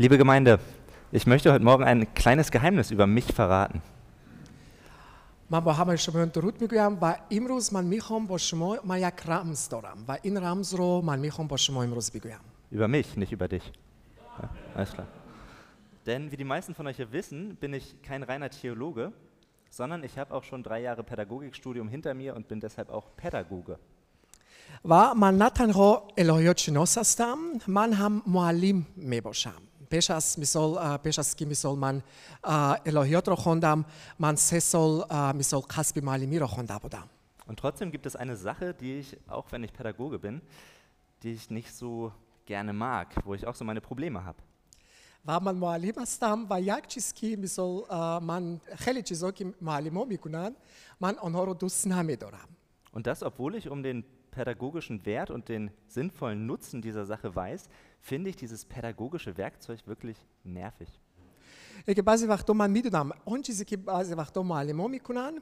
Liebe Gemeinde, ich möchte heute Morgen ein kleines Geheimnis über mich verraten. من با همه شما درود میگویم و امروز من میخوام با شما من یک رمز دارم و این رمز رو من میخوام با شما امروز بگویم Über mich, nicht über dich. Ja, alles klar. Denn wie die meisten von euch ja wissen, bin ich kein reiner Theologe, sondern ich habe auch schon drei Jahre Pädagogikstudium hinter mir und bin deshalb auch Pädagoge. و من نه تنها الهیات شناس هستم من هم معلم می باشم پیش از مثال اه، پیش از که مثال من اه، الهیات را خواندم من سه سال اه، مثال قصب معلمی را خوانده بودم Und trotzdem gibt es eine Sache, die ich, auch wenn ich Pädagoge bin, die ich nicht so gerne mag, wo ich auch so meine Probleme habe. و من معلم هستم و یک چیز که مثال اه، من خیلی چیزا که معلم ها میکنن من آنها رو دوست نمیدارم Und das, obwohl ich um den pädagogischen Wert und den sinnvollen Nutzen dieser Sache weiß, finde ich dieses pädagogische Werkzeug wirklich nervig. که بعضی وقتا من میدونم اون چیزی که بعضی وقتا معلم ها میکنن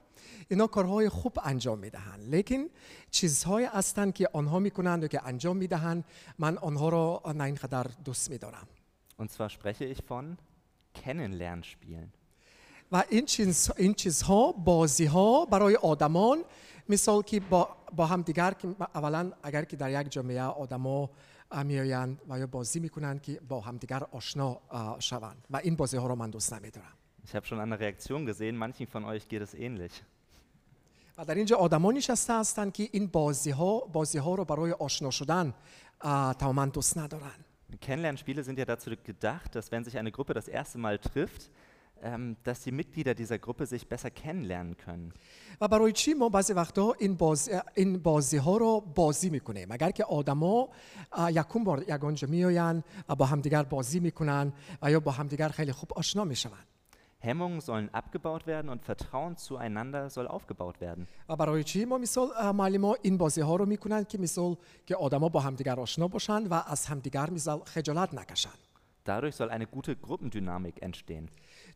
اینا کارهای خوب انجام میدهن لیکن چیزهای هستن که آنها میکنن و که انجام میدهن من آنها را نه اینقدر دوست میدارم Und zwar spreche ich von Kennenlernspielen. و این, چیز، این چیزها بازی ها برای آدمان مثال که با, با هم دیگر که اولا اگر که در یک جامعه آدما میآیند و یا بازی می‌کنند که با همدیگر آشنا اه، شوند. و این بازی ها را من دوست نمیدارم Ich habe schon an der Reaktion gesehen, manchen von euch geht es ähnlich. و در اینجا آدما نشسته هستند که این بازی ها بازی ها رو برای آشنا شدن تماما دوست ندارن. Kennenlernspiele sind ja dazu gedacht, dass wenn sich eine Gruppe das erste Mal trifft, dass die Mitglieder dieser Gruppe sich besser kennenlernen können. و برای چی ما بعضی وقتا این بازی, این بازی ها رو بازی میکنیم اگر که آدما اه، یکون بار یگانجا میآیند و با همدیگر بازی میکنن و یا با همدیگر خیلی خوب آشنا میشوند Hemmungen sollen abgebaut werden und Vertrauen zueinander soll aufgebaut werden. و برای چی ما مثال اه، معلم ها این بازی ها رو میکنن که مثال که آدما با همدیگر آشنا باشند و از همدیگر مثال خجالت نکشند Dadurch soll eine gute Gruppendynamik entstehen.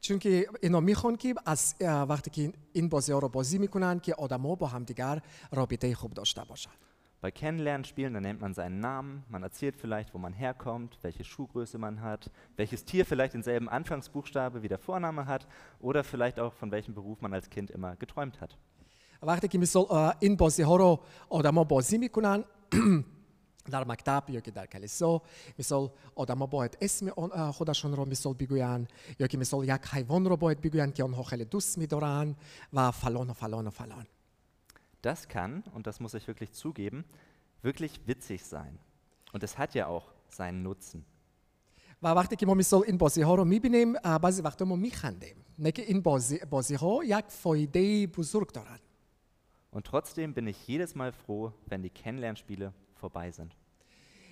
چون که اینا میخوان که از اه، وقتی که این بازی ها رو بازی میکنن که آدما با همدیگر رابطه خوب داشته باشند Bei Kennenlernspielen, da nennt man seinen Namen, man erzählt vielleicht, wo man herkommt, welche Schuhgröße man hat, welches Tier vielleicht denselben Anfangsbuchstabe wie der Vorname hat oder vielleicht auch von welchem Beruf man als Kind immer geträumt hat. وقتی که مثال اه، این بازی ها رو آدما بازی میکنن در مکتب یا که در کلیسا مثال آدما باید اسم آن- اه، خودشون رو مثال بگوین یا که مثال یک حیوان رو باید بگوین که آنها خیلی دوست میدارن و فلان و فلان و فلان Das kann, und das muss ich wirklich zugeben, wirklich witzig sein. Und es hat ja auch seinen Nutzen. و وقتی که ما مثال این بازی ها رو میبینیم بعضی وقتا ما میخندیم نه که این بازی, بازی ها یک فایده بزرگ دارن Und trotzdem bin ich jedes Mal froh, wenn die Kennenlernspiele vorbei sind.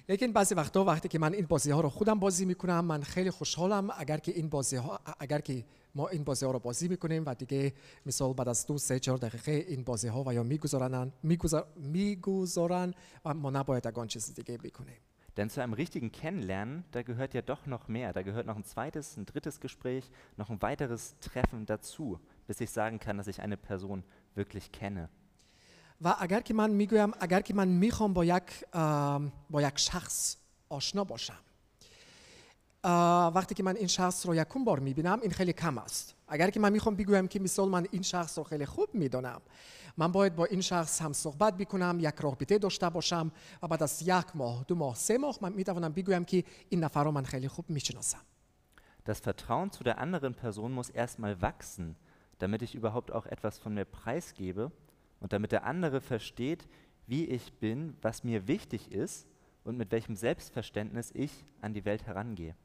لیکن بعضی وقتا وقتی که من این بازی ها رو خودم بازی میکنم من خیلی خوشحالم اگر که این بازی ها اگر که ما این بازی ها رو بازی میکنیم و دیگه مثال بعد از دو سه چهار دقیقه این بازی ها و یا میگذارن میگذار میگذارن و ما نباید اگان چیز دیگه بکنیم Denn zu einem richtigen Kennenlernen, da gehört ja doch noch mehr. Da gehört noch ein zweites, ein drittes Gespräch, noch ein weiteres Treffen dazu, bis ich sagen kann, dass ich eine Person wirklich kenne. و اگر که من میگویم اگر که من میخوام با یک ام، با یک شخص آشنا باشم اه، وقتی که من این شخص رو یکون بار میبینم این خیلی کم است اگر که من میخوام بگویم که مثال من این شخص رو خیلی خوب میدونم من باید با این شخص هم صحبت بکنم یک رابطه داشته باشم و بعد از یک ماه دو ماه سه ماه من میتوانم بگویم که این نفر رو من خیلی خوب میشناسم Das Vertrauen zu der anderen Person muss erstmal wachsen, damit ich überhaupt auch etwas von mir preisgebe und damit der andere versteht, wie ich bin, was mir wichtig ist und mit welchem Selbstverständnis ich an die Welt herangehe.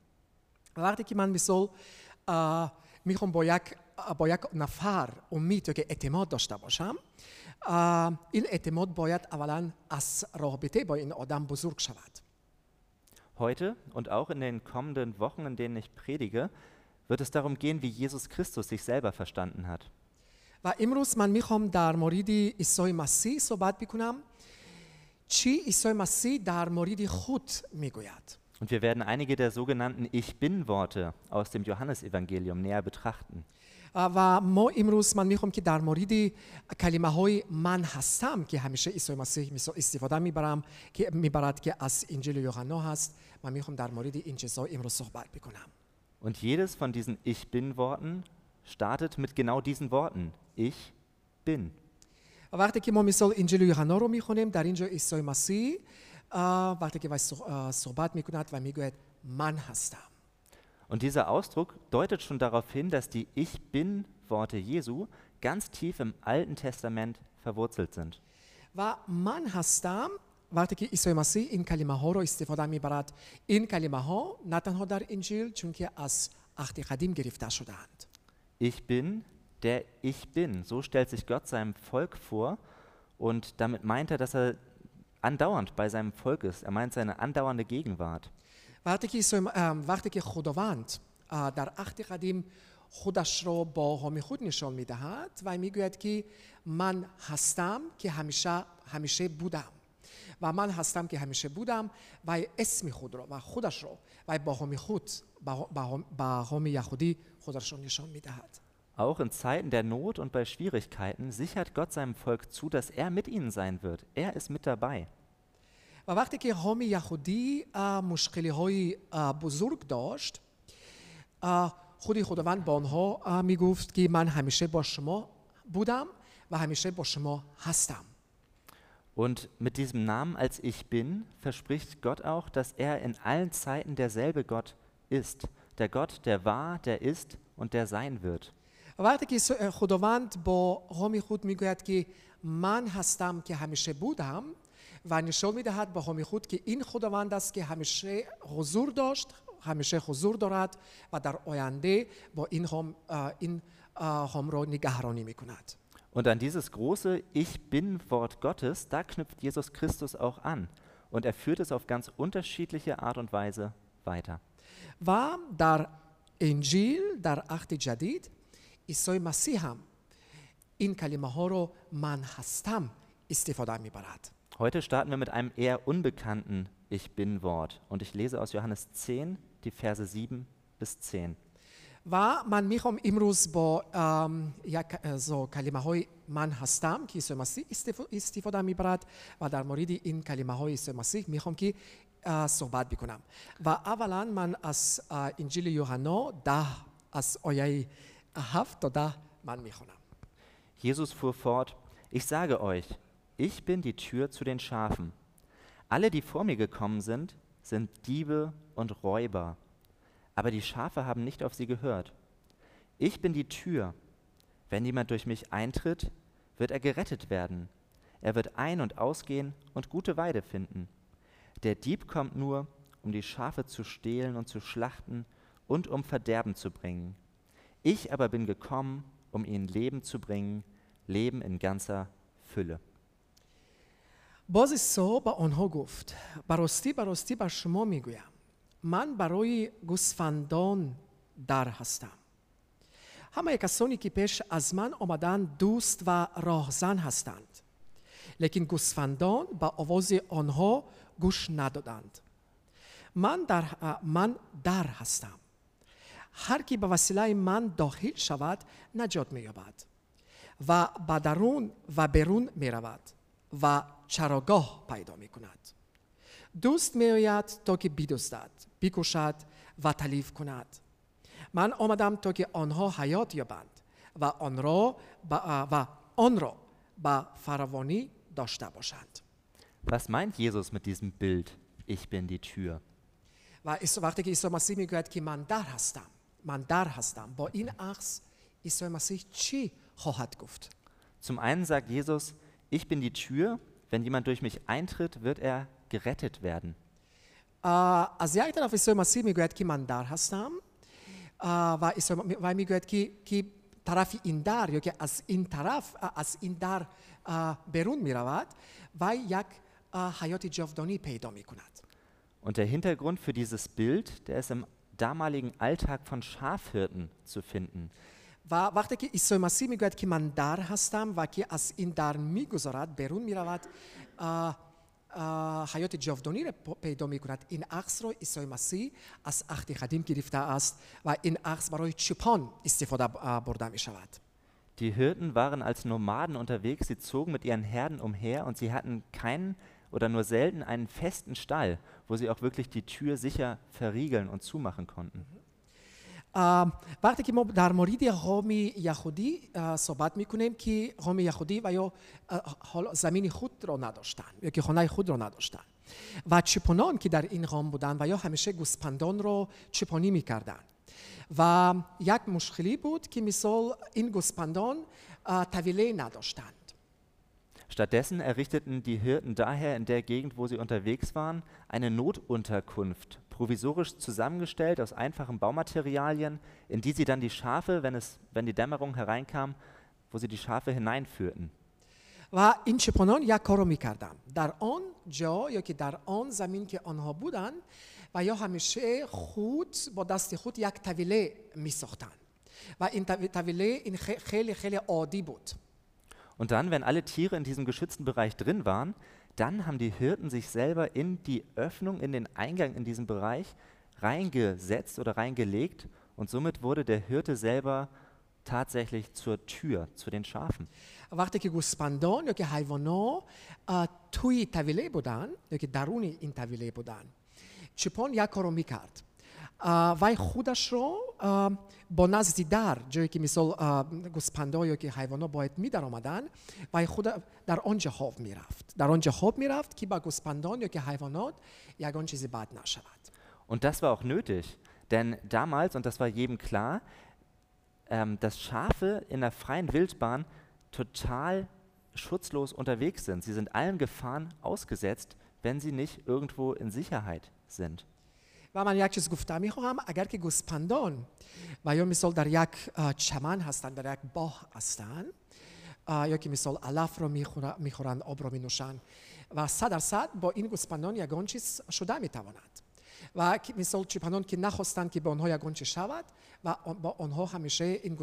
L'artic Misol Michon äh, Boyak äh, Boyak Nafar Umityoke Etimod Doshtabasham Il Etimod Boyat Avalan As Rohbetebo in Odam Buzurg Shavat. Heute und auch in den kommenden Wochen, in denen ich predige, wird es darum gehen, wie Jesus Christus sich selber verstanden hat. و امروز من میخوام در مورد عیسی مسیح صحبت بکنم چی عیسی مسیح در مورد خود میگوید Und wir werden einige der sogenannten Ich bin-Worte aus dem Johannesevangelium näher betrachten. 아, و ما امروز من میخوام که در مورد کلمه های من هستم که همیشه عیسی مسیح میسا- استفاده میبرم که میبرد که از انجیل یوحنا هست من میخوام در مورد این چیزها امروز صحبت بکنم Und jedes von diesen Ich bin-Worten startet mit genau diesen Worten. Ich bin. وقتی که ما مثال انجیل یوحنا رو میخونیم در اینجا عیسی مسیح آه، وقتی که وی صح- آه، صحبت میکند و میگوید من هستم Und dieser Ausdruck deutet schon darauf hin, dass die Ich bin-Worte Jesu ganz tief im Alten Testament verwurzelt sind. و من هستم وقتی که عیسی مسیح این کلمه ها رو استفاده میبرد این کلمه ها نه تنها در انجیل چون که از عهد قدیم گرفته شدهاند Ich bin, der ich bin. So stellt sich Gott seinem Volk vor und damit meint er, dass er andauernd bei seinem Volk ist. Er meint seine andauernde Gegenwart. وقتی که, عیسی- ام، وقتی که خداوند اه، در عهد قدیم خودش را با همی خود نشان میدهد و میگوید که من هستم که همیشه همیشه بودم و من هستم که همیشه بودم و اسم خود را و خودش را و با همی خود با- با با همی یهودی خودش را نشان میدهد Auch in Zeiten der Not und bei Schwierigkeiten sichert Gott seinem Volk zu, dass er mit ihnen sein wird. Er ist mit dabei. و وقتی که هامی یهودی اه، مشکلی های اه، بزرگ داشت اه، خودی خداوند با آنها اه، می گفت که من همیشه با شما بودم و همیشه با شما هستم Und mit diesem Namen als Ich bin verspricht Gott auch, dass er in allen Zeiten derselbe Gott ist. Der Gott, der war, der ist und der sein wird. و وقتی که س- اه، خداوند با هامی خود می گوید که من هستم که همیشه بودم و نشان می دهد با هامی خود که این خداوند است که همیشه حضور داشت همیشه حضور دارد و در آینده با این هم, اه، این اه، هم را نگهرانی می کند Und an dieses große Ich bin Wort Gottes, da knüpft Jesus Christus auch an. Und er führt es auf ganz unterschiedliche Art und Weise weiter. و در انجیل در عهد جدید عیسی مسیح هم این کلمه ها رو من هستم استفاده میبرد Heute starten wir mit einem eher unbekannten Ich bin Wort. Und ich lese aus Johannes 10, die Verse 7 bis 10. و من میخوام امروز با ام، یک اه، زو کلمه های من هستم که عیسی مسیح استف- استفاده میبرد و در مورد این کلمه های عیسی مسیح میخوام که اه، صحبت بکنم و اولا من از اه، انجیل یوحنا ده از آیه هفت تا ده من میخونم Jesus fuhr fort, ich sage euch, ich bin die Tür zu den Schafen. Alle, die vor mir gekommen sind, sind Diebe und Räuber, aber die Schafe haben nicht auf sie gehört. Ich bin die Tür. Wenn jemand durch mich eintritt, wird er gerettet werden. Er wird ein- und ausgehen und gute Weide finden. Der Dieb kommt nur, um die Schafe zu stehlen und zu schlachten und um Verderben zu bringen. Ich aber bin gekommen, um ihnen Leben zu bringen, Leben in ganzer Fülle. باز عیسی به آنها گفت براستی براستی بر شما میگویم من برای گوسفندان در هستم همه کسانی که پیش از من آمدند دوست و راهزن هستند لیکن گوسفندان به آواز آنها گوش ندادند. من در, من در هستم. هر کی به وسیله من داخل شود نجات مییابد و به درون و بیرون می رود و چراگاه پیدا می کند دوست می آید تا که بدزدد بکشد و تلیف کند. من آمدم تا که آنها حیات یابند و آن را و آن را به فراوانی داشته باشند. Was meint Jesus mit diesem Bild, ich bin die Tür? Wartegi isomasi ki mandar hastam. Mandar hastam. Bo in achs isomasi chi hohat guft. Zum einen sagt Jesus, ich bin die Tür, wenn jemand durch mich eintritt, wird er gerettet werden. אז יאיתן אף איסוי מסי מגויית כי מנדר در یا که از این طرف آه، از این در آه، بیرون می رود و یک آه، حیات جاودانی پیدا می کند Und der Hintergrund für dieses Bild, der ist im damaligen Alltag von Schafhirten zu finden. و وقتی که عیسی مسیح میگوید که من در هستم و که از این در میگذارد بیرون می رود آه، 아, حیات جاودانی را پ- پیدا می کند این عکس را عیسی مسیح از عهد قدیم گرفته است و این عکس برای چپان استفاده آ، برده می شود Die Hirten waren als Nomaden unterwegs, sie zogen mit ihren Herden umher und sie hatten keinen oder nur selten einen festen Stall, wo sie auch wirklich die Tür sicher verriegeln und zumachen konnten. وقتی که ما در مورد قوم یهودی صحبت می‌کنیم که قوم یهودی و یا زمین خود را نداشتن یا که خانه خود را نداشتن. و چپانان که در این قوم بودن و یا همیشه گوسپندان را چپانی می‌کردن. و یک مشکلی بود که مثال این گوسپندان طویله نداشتند Stattdessen errichteten die Hirten daher in der Gegend, wo sie unterwegs waren, eine Notunterkunft, provisorisch zusammengestellt aus einfachen Baumaterialien, in die sie dann die Schafe, wenn, es, wenn die Dämmerung hereinkam, wo sie die Schafe hineinführten. و این چپانان یک کار رو میکردن در آن جا یا که در آن زمین که آنها بودن و یا همیشه خود با دست خود یک طویله میساختن و این طوی- طویله این خ- خیلی خیلی عادی بود und dann, wenn alle Tiere in diesem geschützten Bereich drin waren, dann haben die Hirten sich selber in die Öffnung, in den Eingang in diesen Bereich reingesetzt oder reingelegt und somit wurde der Hirte selber tatsächlich zur Tür, zu den Schafen. Warte, que guspandon, que hayvano, eh, tui tavilebodan, eh, que daruni in tavilebodan. Chipon yakoromikart. Eh, vai chudashro, ба назди дар ҷое ки мисол гӯспандо ё ки ҳайвонот бояд мидаромаданд ва худа дар он ҷа мерафт дар он ҷа мерафт ки ба гӯспандон ё ки ҳайвонот ягон чизи бад нашавад Und das war auch nötig, denn damals, und das war jedem klar, ähm, dass Schafe in der freien Wildbahn total schutzlos unterwegs sind. Sie sind allen Gefahren ausgesetzt, wenn sie nicht irgendwo in Sicherheit sind. و من یک چیز گفتم. می‌خواهم اگر که گوسپندان و یا مثال در یک چمن هستند در یک باغ هستند یا که مثال علف رو میخورن- می‌خورند آب رو مینوشند و صد درصد با این گوسپندان یگان چیز شده می‌تواند و مثال چپندان که نخواستند که به آنها یگان چیز شود و با آنها همیشه این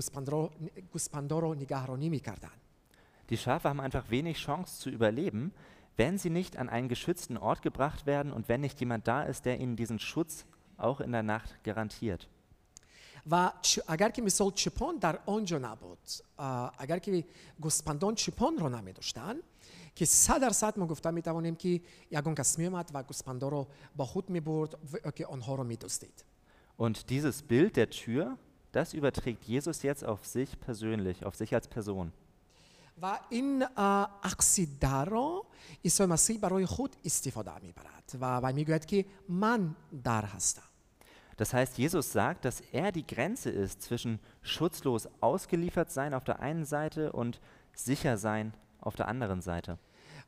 گوسپندا رو نگهرانی می‌کردند Die Schafe haben einfach wenig Chance zu überleben, wenn sie nicht an einen geschützten Ort gebracht werden und wenn nicht jemand da ist, der ihnen diesen Schutz auch in der Nacht garantiert. و چ- اگر که مثال چپان در آنجا نبود اه، اگر که گوسپندان چپان رو نمی داشتن که صد درصد ما گفتم می توانیم که یگان کس می آمد و گوسپندا رو با خود می برد و که آنها رو می دزدید Und dieses Bild der Tür, das überträgt Jesus jetzt auf sich persönlich, auf sich als Person. و این اه، عکسی در را عیسی مسیح برای خود استفاده می برد و, و می گوید که من در هستم Das heißt, Jesus sagt, dass er die Grenze ist zwischen schutzlos ausgeliefert sein auf der einen Seite und sicher sein auf der anderen Seite.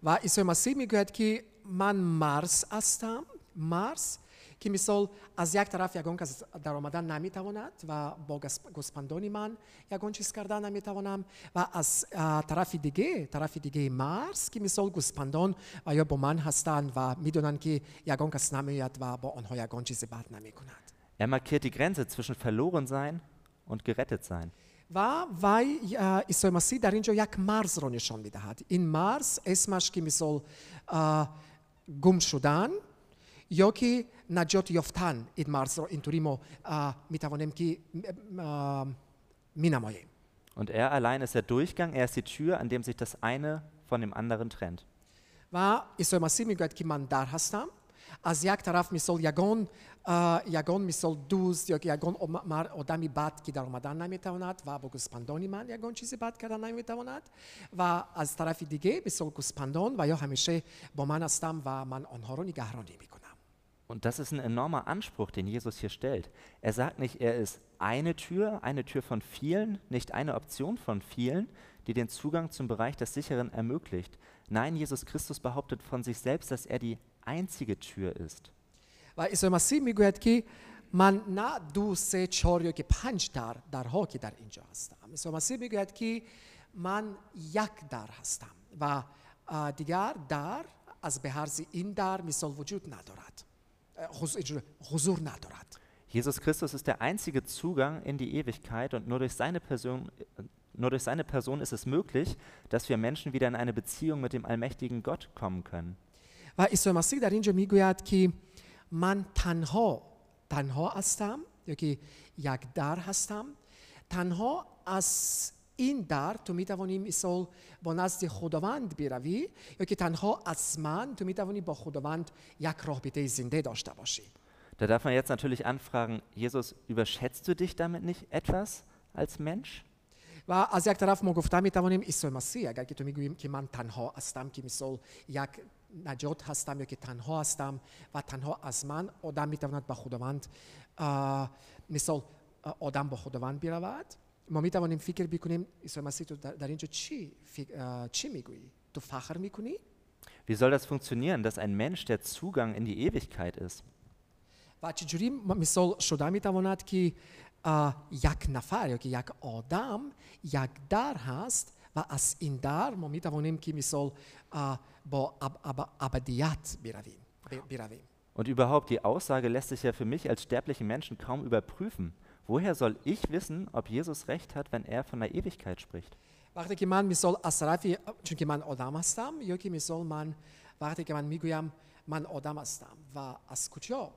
و عیسی مسیح میگوید که من مرز هستم مرز که مثال از یک طرف یگان کس در آمدن نمیتواند و با گس- گوسپندان من یگان چیز کردن نمیتوانم و از اه، طرف دیگه طرف دیگه مرز که مثال گوسپندان و یا با من هستند و میدونن که یگان کس نمیاد و با آنها یگان چیز بد نمیکند Er markiert die Grenze zwischen verloren sein und gerettet sein. و وی اه، عیسی مسیح در اینجا یک مرز رو نشان میدهد این مرز اسمش که مثال اه، گم شدن یا که نجات یافتن این مرز رو اینطوری ما می توانیم که می نماییم Und er allein ist der Durchgang, er ist die Tür, an dem sich das eine von dem anderen trennt. و عیسی مسیح میگوید که من در هستم از یک طرف مثال یگان اه، یگان مثال دوست یا که یگان ام- مر- آدمی بد که در آمدن نمیتواند و با گوسپندان من یگان چیزی بد کردن نمیتواند و از طرف دیگه مثال گوسپندان و یا همیشه با من هستم و من آنها رو نگهرانی میکنم Und das ist ein enormer Anspruch, den Jesus hier stellt. Er sagt nicht, er ist eine Tür, eine Tür von vielen, nicht eine Option von vielen, die den Zugang zum Bereich des Sicheren ermöglicht. Nein, Jesus Christus behauptet von sich selbst, dass er die einzige Tür ist. و عیسی مسیح میگوید که من نه دو سه چهار یا که پنج در درها که در اینجا هستم عیسی مسیح میگوید که من یک در هستم و اه، دیگر در از به هرز این در مثال وجود ندارد Jesus Christus ist der einzige Zugang in die Ewigkeit und nur durch seine Person, nur durch seine Person ist es möglich, dass wir Menschen wieder in eine Beziehung mit dem allmächtigen Gott kommen können. و عیسی مسیح در اینجا میگوید که من تنها تنها هستم یا که یک در هستم تنها از این در تو می‌توانی مثال با نزد خداوند بروی یا که تنها از من تو می‌توانی با خداوند یک رابطه زنده داشته باشی Da darf man jetzt natürlich anfragen, Jesus, überschätzt du dich damit nicht etwas als Mensch? و از یک طرف ما گفته می توانیم عیسی مسیح اگر که تو می‌گوییم که من تنها هستم که مثال یک نجات هستم یا که تنها هستم و تنها از من آدم می تواند به خداوند مثال آدم با خداوند برود Mamita onim fikir bikunim, soll man sich darin chi, chi migui. Du fachar mikuni? Wie soll das funktionieren, dass ein Mensch der Zugang in die Ewigkeit ist? Und überhaupt, die Aussage lässt sich ja für mich als sterblichen Menschen kaum überprüfen. Woher soll ich wissen, ob Jesus recht hat, wenn er von der Ewigkeit spricht? Warte, man, misol asrafi, çünkü man odamastam, yoki misol man, warte, man miguyam, man odamastam, va askucho,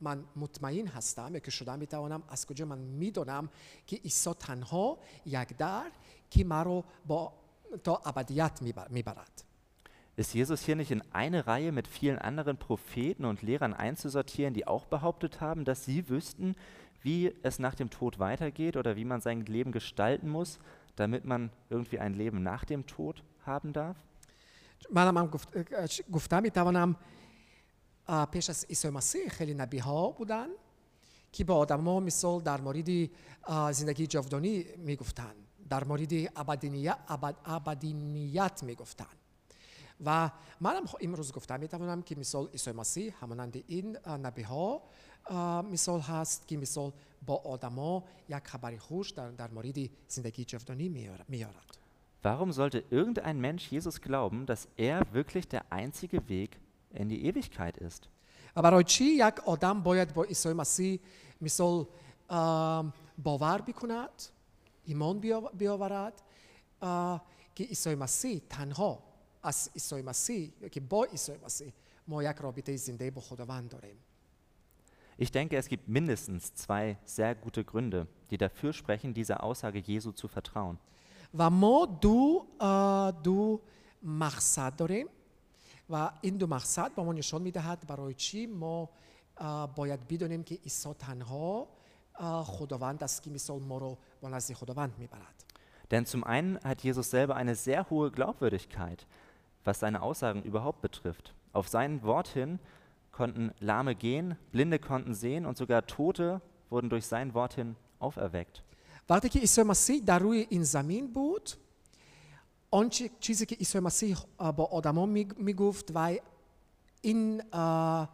man mutmain hastam, yoki shuda mitaonam, askucho man midonam, ki iso tanho, yagdar, ki maro bo to abadiyat mibarat. Ist Jesus hier nicht in eine Reihe mit vielen anderen Propheten und Lehrern einzusortieren, die auch behauptet haben, dass sie wüssten, wie es nach dem Tod weitergeht oder wie man sein Leben gestalten muss, damit man irgendwie ein Leben nach dem Tod haben darf? منم هم گفت, گفتم میتوانم اه، پیش از عیسی مسیح خیلی نبی ها بودن که با آدم ها مثال در مورد اه، زندگی جاودانی میگفتن در مورد ابدینیت, ابد ابدینیت میگفتن و منم خ- امروز گفتم میتوانم که مثال عیسی مسیح همانند این اه، نبی ها اه، مثال هست که مثال با آدما یک خبر خوش در, در مورد زندگی جاودانی میار- میارد Warum sollte irgendein Mensch Jesus glauben, dass er wirklich der einzige Weg in die Ewigkeit ist? و برای چی یک آدم باید با عیسی مسیح مثال ام، باور بکند ایمان بیاو- بیاورد اه، که عیسی مسیح تنها از عیسی مسیح یا که با عیسی مسیح ما یک رابطه زنده با خداوند داریم Ich denke, es gibt mindestens zwei sehr gute Gründe, die dafür sprechen, dieser Aussage Jesu zu vertrauen. و ما دو اه، دو مقصد داریم و این دو مقصد با ما نشان میدهد برای چی ما اه، باید بدانیم که عیسی تنها اه، خداوند است که مثال ما رو با نزد خداوند میبرد Denn zum einen hat Jesus selber eine sehr hohe Glaubwürdigkeit, was seine Aussagen überhaupt betrifft. Auf sein Wort hin konnten Lahme gehen, Blinde konnten sehen und sogar Tote wurden durch sein Wort hin auferweckt. وقتی که عیسی مسیح در روی این زمین بود آنچه چیزی که عیسی مسیح اه، با آدما میگفت و این اه،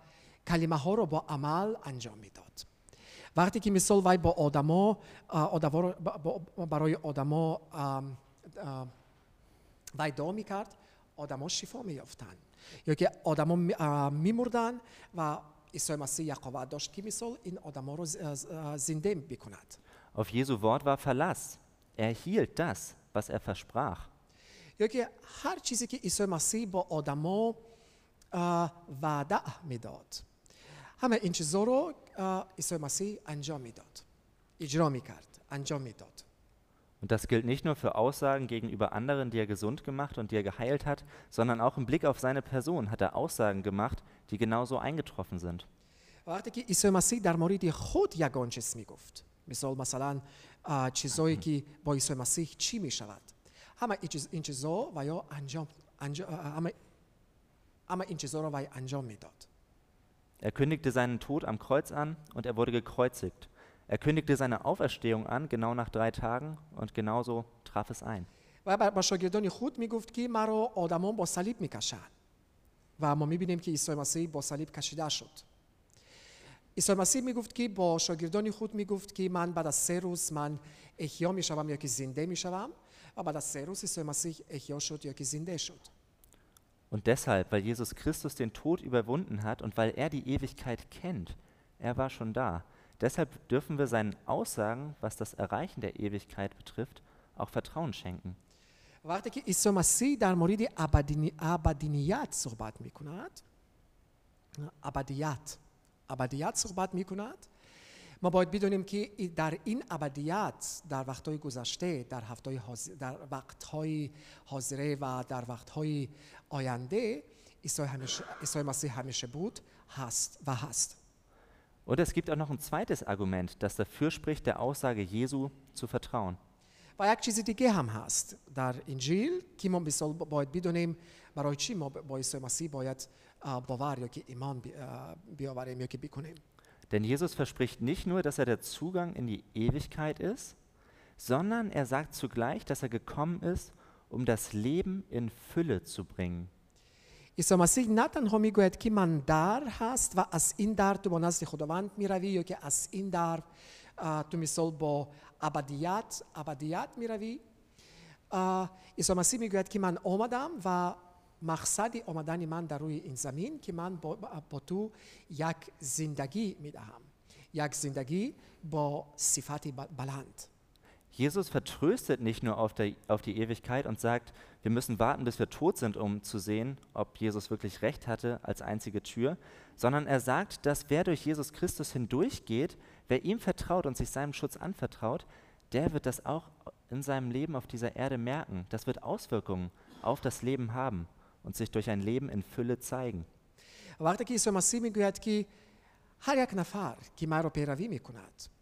کلمه ها رو با عمل انجام میداد وقتی که مثال وی با آدما اه، آدما رو- با- با- برای آدما ام، اه، وی دعا میکرد آدما شفا میافتند یا که آدما میمردن و عیسی مسیح یک قوت داشت که مثال این آدما رو زنده بکند Auf Jesu Wort war Verlass. Er hielt das, was er versprach. یا که هر چیزی که عیسی مسیح با آدما وعده می‌داد. همه این چیزا رو عیسی مسیح انجام می‌داد. اجرا می‌کرد انجام می‌داد. Und das gilt nicht nur für Aussagen gegenüber anderen, die er gesund gemacht und die er geheilt hat, sondern auch im Blick auf seine Person hat er Aussagen gemacht, die genauso eingetroffen sind. وقتی که عیسی مسیح در مورد خود یگان چیز میگفت مثال مثلا اه، چیزایی که با عیسی مسیح چی میشود همه این چیز- این چیزا و یا انجام, انجام اه، همه همه این چیزا رو وی انجام میداد Er kündigte seinen Tod am Kreuz an und er wurde gekreuzigt. Er kündigte seine Auferstehung an, genau nach drei Tagen, und genauso traf es ein. و بر- با شاگردان خود میگفت که مرا آدمان با صلیب میکشند و ما میبینیم که عیسی مسیح با صلیب کشیده شد عیسی مسیح میگفت که با شاگردان خود میگفت که من بعد از سه روز من احیا میشوم یا که زنده میشوم و بعد از سه روز عیسی مسیح احیا شد یا که زنده شد Und deshalb, weil Jesus Christus den Tod überwunden hat und weil er die Ewigkeit kennt, er war schon da. Deshalb dürfen wir seinen Aussagen, was das Erreichen der Ewigkeit betrifft, auch Vertrauen schenken. وقتی که عیسی مسیح در مورد ابدینیت صحبت می کند ابدیت ابدیت صحبت می کند ما باید بدونیم که در این ابدیت در وقتهای گذشته در, هفتهای حاضر، در وقتهای حاضره و در وقتهای آینده عیسی, همیشه، عیسی مسیح همیشه بود هست و هست Und es gibt auch noch ein zweites Argument, das dafür spricht, der Aussage Jesu zu vertrauen. و یک چیز دیگه هم هست در انجیل که ما بسال باید بدونیم برای چی ما با عیسی مسیح باید آه، باور یا که ایمان بی- آه، بیاوریم یا که بکنیم Denn Jesus verspricht nicht nur, dass er der Zugang in die Ewigkeit ist, sondern er sagt zugleich, dass er gekommen ist, um das Leben in Fülle zu bringen. عیسی مسیح نه تنها می‌گوید که من در هست و از این در تو با نزد خداوند می‌روی یا که از این در تو مثال با ابدیت ابدیت می‌روی عیسی مسیح می‌گوید که من آمدم و مقصد آمدن من در روی این زمین که من با, با تو یک زندگی می‌دهم یک زندگی با صفت بلند Jesus vertröstet nicht nur auf, der, auf die Ewigkeit und sagt, wir müssen warten, bis wir tot sind, um zu sehen, ob Jesus wirklich recht hatte als einzige Tür, sondern er sagt, dass wer durch Jesus Christus hindurchgeht, wer ihm vertraut und sich seinem Schutz anvertraut, der wird das auch in seinem Leben auf dieser Erde merken. Das wird Auswirkungen auf das Leben haben und sich durch ein Leben in Fülle zeigen. Aber auch da gibt es ja massive Gehört, die Harjak Nafar, die Maro Peravi Mikunat. E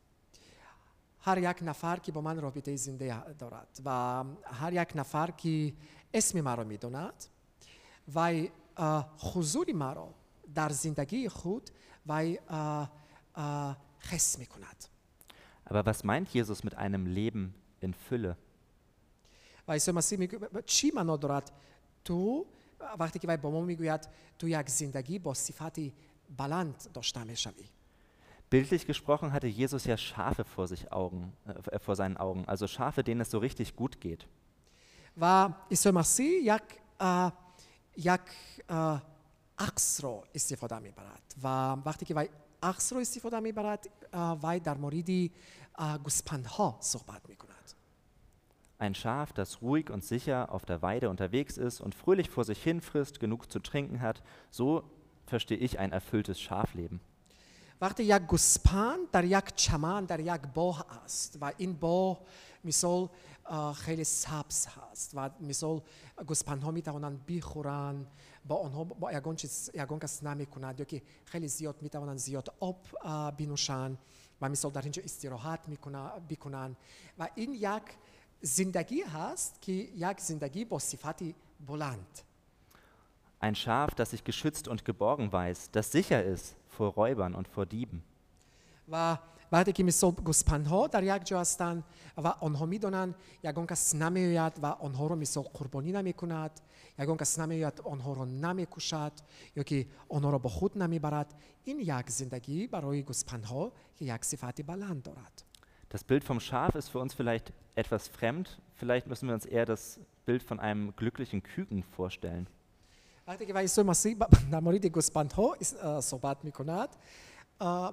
یک نفر که با من رابطه زنده دارد و هر یک نفر که اسم مرا میداند و اه، حضور مرا در زندگی خود و اه، اه، حس میکند Aber was meint Jesus mit einem Leben in Fülle? و عیسی مسیح میگوید چی معنا دارد تو وقتی که وی با ما میگوید تو یک زندگی با صفت بلند داشته میشوی Bildlich gesprochen hatte Jesus ja Schafe vor, sich Augen, äh, vor seinen Augen, also Schafe, denen es so richtig gut geht. و عیسی مسیح یک اه، یک اه، عکس رو استفاده میبرد و وقتی که وی عکس رو استفاده میبرد اه، وی در مورد اه، گوسپندها صحبت میکند Ein Schaf, das ruhig und sicher auf der Weide unterwegs ist und fröhlich vor sich hin frisst, genug zu trinken hat, so verstehe ich ein erfülltes Schafleben. Warte, jak Guspan, dar jak Chaman, dar jak Boh ast, va in Boh misol хеле сабз ҳаст ва мисол гӯспанҳо метавонанд бихӯранд ба онҳо ягон кас намекунад ё ки хеле зиёд метавонанд зиёд об бинӯшанд ва мисол дар ҳинҷо истироҳат бикунанд ва ин як зиндагӣ ҳаст ки як зиндагӣ бо сифати буланд Ein Schaf, das sich geschützt und geborgen weiß, das sicher ist, vor Räubern und vor Dieben. و وقتی که مثل گوسپندها در یک جا هستند و آنها میدانند یگان کس نمیآید و آنها رو مثل قربانی نمی کند یگان کس نمیآید آنها رو نمی کشد یا که آنها را با خود نمیبرد این یک زندگی برای گوسپندها که یک صفت بلند دارد Das Bild vom Schaf ist für uns vielleicht etwas fremd. Vielleicht müssen wir uns eher das Bild von einem glücklichen Küken vorstellen. وقتی که عیسی مسیح ب- در مورد گوسپندها اس- اه، صحبت می کند